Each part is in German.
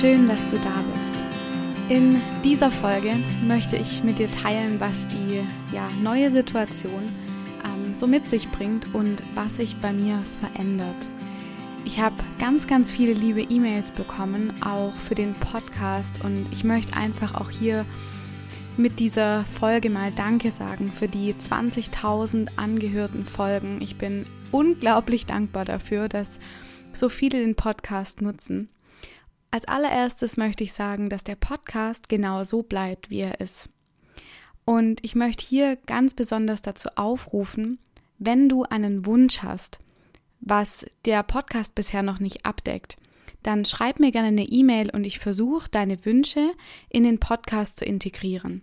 Schön, dass du da bist. In dieser Folge möchte ich mit dir teilen, was die ja, neue Situation ähm, so mit sich bringt und was sich bei mir verändert. Ich habe ganz, ganz viele liebe E-Mails bekommen, auch für den Podcast und ich möchte einfach auch hier mit dieser Folge mal Danke sagen für die 20.000 angehörten Folgen. Ich bin unglaublich dankbar dafür, dass so viele den Podcast nutzen. Als allererstes möchte ich sagen, dass der Podcast genau so bleibt, wie er ist. Und ich möchte hier ganz besonders dazu aufrufen, wenn du einen Wunsch hast, was der Podcast bisher noch nicht abdeckt, dann schreib mir gerne eine E-Mail und ich versuche, deine Wünsche in den Podcast zu integrieren.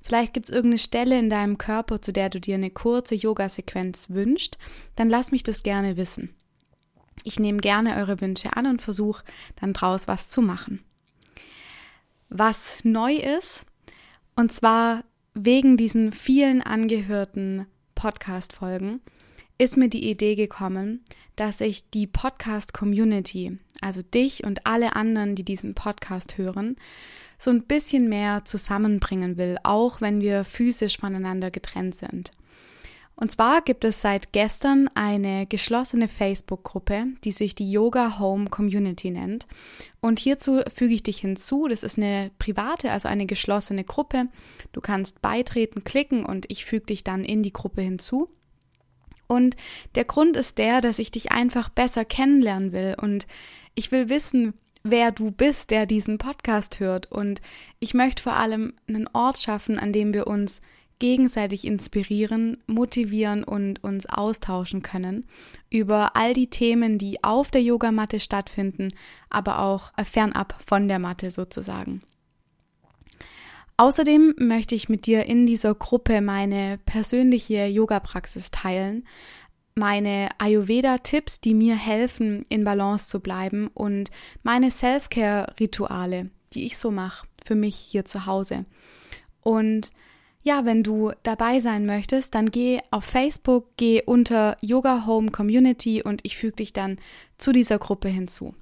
Vielleicht gibt es irgendeine Stelle in deinem Körper, zu der du dir eine kurze Yoga-Sequenz wünschst, dann lass mich das gerne wissen. Ich nehme gerne eure Wünsche an und versuche dann draus was zu machen. Was neu ist, und zwar wegen diesen vielen angehörten Podcast-Folgen, ist mir die Idee gekommen, dass ich die Podcast-Community, also dich und alle anderen, die diesen Podcast hören, so ein bisschen mehr zusammenbringen will, auch wenn wir physisch voneinander getrennt sind. Und zwar gibt es seit gestern eine geschlossene Facebook-Gruppe, die sich die Yoga Home Community nennt. Und hierzu füge ich dich hinzu. Das ist eine private, also eine geschlossene Gruppe. Du kannst beitreten, klicken und ich füge dich dann in die Gruppe hinzu. Und der Grund ist der, dass ich dich einfach besser kennenlernen will und ich will wissen, wer du bist, der diesen Podcast hört. Und ich möchte vor allem einen Ort schaffen, an dem wir uns gegenseitig inspirieren, motivieren und uns austauschen können über all die Themen, die auf der Yogamatte stattfinden, aber auch fernab von der Matte sozusagen. Außerdem möchte ich mit dir in dieser Gruppe meine persönliche Yoga-Praxis teilen, meine Ayurveda-Tipps, die mir helfen, in Balance zu bleiben und meine Self-Care-Rituale, die ich so mache für mich hier zu Hause. Und ja, wenn du dabei sein möchtest, dann geh auf Facebook, geh unter Yoga Home Community und ich füge dich dann zu dieser Gruppe hinzu.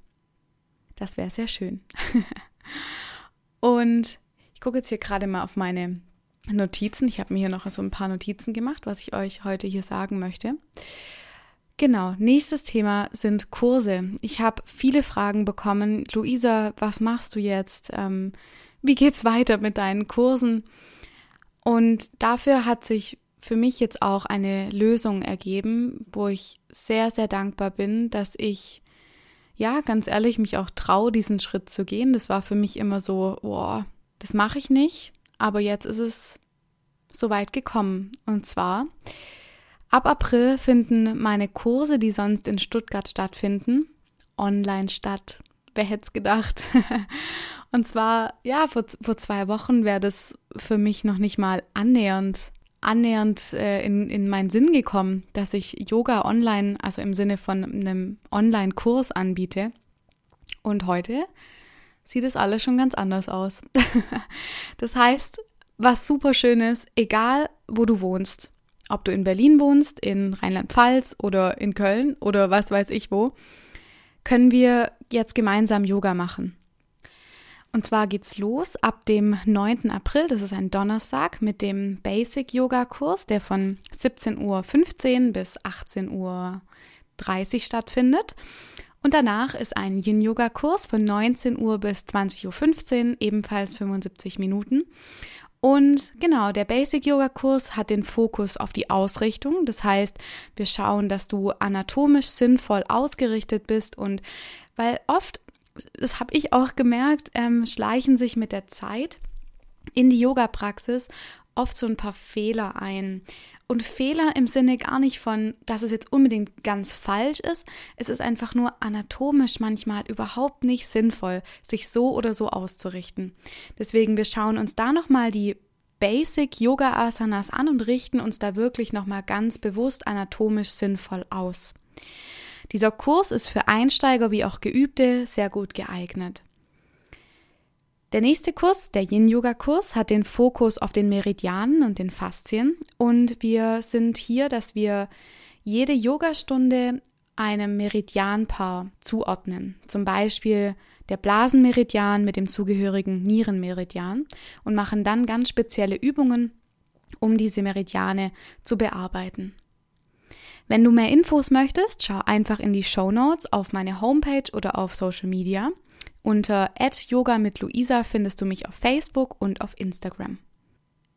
Das wäre sehr schön. und ich gucke jetzt hier gerade mal auf meine Notizen. Ich habe mir hier noch so ein paar Notizen gemacht, was ich euch heute hier sagen möchte. Genau, nächstes Thema sind Kurse. Ich habe viele Fragen bekommen. Luisa, was machst du jetzt? Ähm, wie geht's weiter mit deinen Kursen? Und dafür hat sich für mich jetzt auch eine Lösung ergeben, wo ich sehr, sehr dankbar bin, dass ich, ja, ganz ehrlich, mich auch traue, diesen Schritt zu gehen. Das war für mich immer so, boah, das mache ich nicht. Aber jetzt ist es so weit gekommen. Und zwar, ab April finden meine Kurse, die sonst in Stuttgart stattfinden, online statt. Wer hätte es gedacht? Und zwar, ja, vor, vor zwei Wochen wäre das für mich noch nicht mal annähernd, annähernd äh, in, in meinen Sinn gekommen, dass ich Yoga online, also im Sinne von einem Online-Kurs anbiete. Und heute sieht es alles schon ganz anders aus. das heißt, was super schön ist, egal wo du wohnst, ob du in Berlin wohnst, in Rheinland-Pfalz oder in Köln oder was weiß ich wo, können wir jetzt gemeinsam Yoga machen. Und zwar geht's los ab dem 9. April, das ist ein Donnerstag, mit dem Basic Yoga Kurs, der von 17.15 Uhr bis 18.30 Uhr stattfindet. Und danach ist ein Yin Yoga Kurs von 19 Uhr bis 20.15 Uhr, ebenfalls 75 Minuten. Und genau, der Basic Yoga Kurs hat den Fokus auf die Ausrichtung. Das heißt, wir schauen, dass du anatomisch sinnvoll ausgerichtet bist und weil oft das habe ich auch gemerkt, ähm, schleichen sich mit der Zeit in die Yoga-Praxis oft so ein paar Fehler ein. Und Fehler im Sinne gar nicht von, dass es jetzt unbedingt ganz falsch ist. Es ist einfach nur anatomisch manchmal überhaupt nicht sinnvoll, sich so oder so auszurichten. Deswegen, wir schauen uns da nochmal die Basic Yoga Asanas an und richten uns da wirklich nochmal ganz bewusst anatomisch sinnvoll aus. Dieser Kurs ist für Einsteiger wie auch Geübte sehr gut geeignet. Der nächste Kurs, der Yin-Yoga-Kurs, hat den Fokus auf den Meridianen und den Faszien und wir sind hier, dass wir jede Yogastunde einem Meridianpaar zuordnen. Zum Beispiel der Blasenmeridian mit dem zugehörigen Nierenmeridian und machen dann ganz spezielle Übungen, um diese Meridiane zu bearbeiten. Wenn du mehr Infos möchtest, schau einfach in die Show Notes auf meine Homepage oder auf Social Media. Unter @yoga mit Luisa findest du mich auf Facebook und auf Instagram.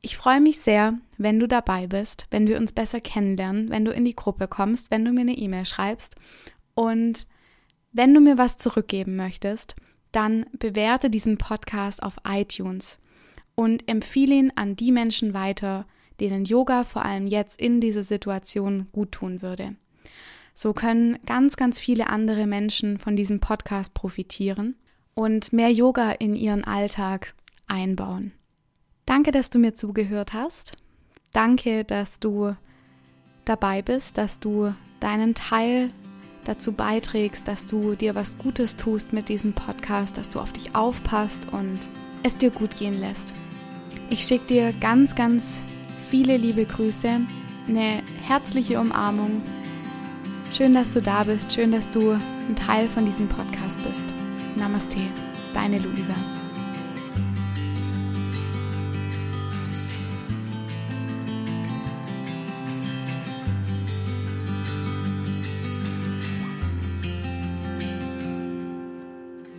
Ich freue mich sehr, wenn du dabei bist, wenn wir uns besser kennenlernen, wenn du in die Gruppe kommst, wenn du mir eine E-Mail schreibst und wenn du mir was zurückgeben möchtest, dann bewerte diesen Podcast auf iTunes und empfehle ihn an die Menschen weiter, denen Yoga vor allem jetzt in dieser Situation gut tun würde. So können ganz, ganz viele andere Menschen von diesem Podcast profitieren und mehr Yoga in ihren Alltag einbauen. Danke, dass du mir zugehört hast. Danke, dass du dabei bist, dass du deinen Teil dazu beiträgst, dass du dir was Gutes tust mit diesem Podcast, dass du auf dich aufpasst und es dir gut gehen lässt. Ich schicke dir ganz, ganz viele liebe Grüße, eine herzliche Umarmung. Schön, dass du da bist, schön, dass du ein Teil von diesem Podcast bist. Namaste, deine Luisa.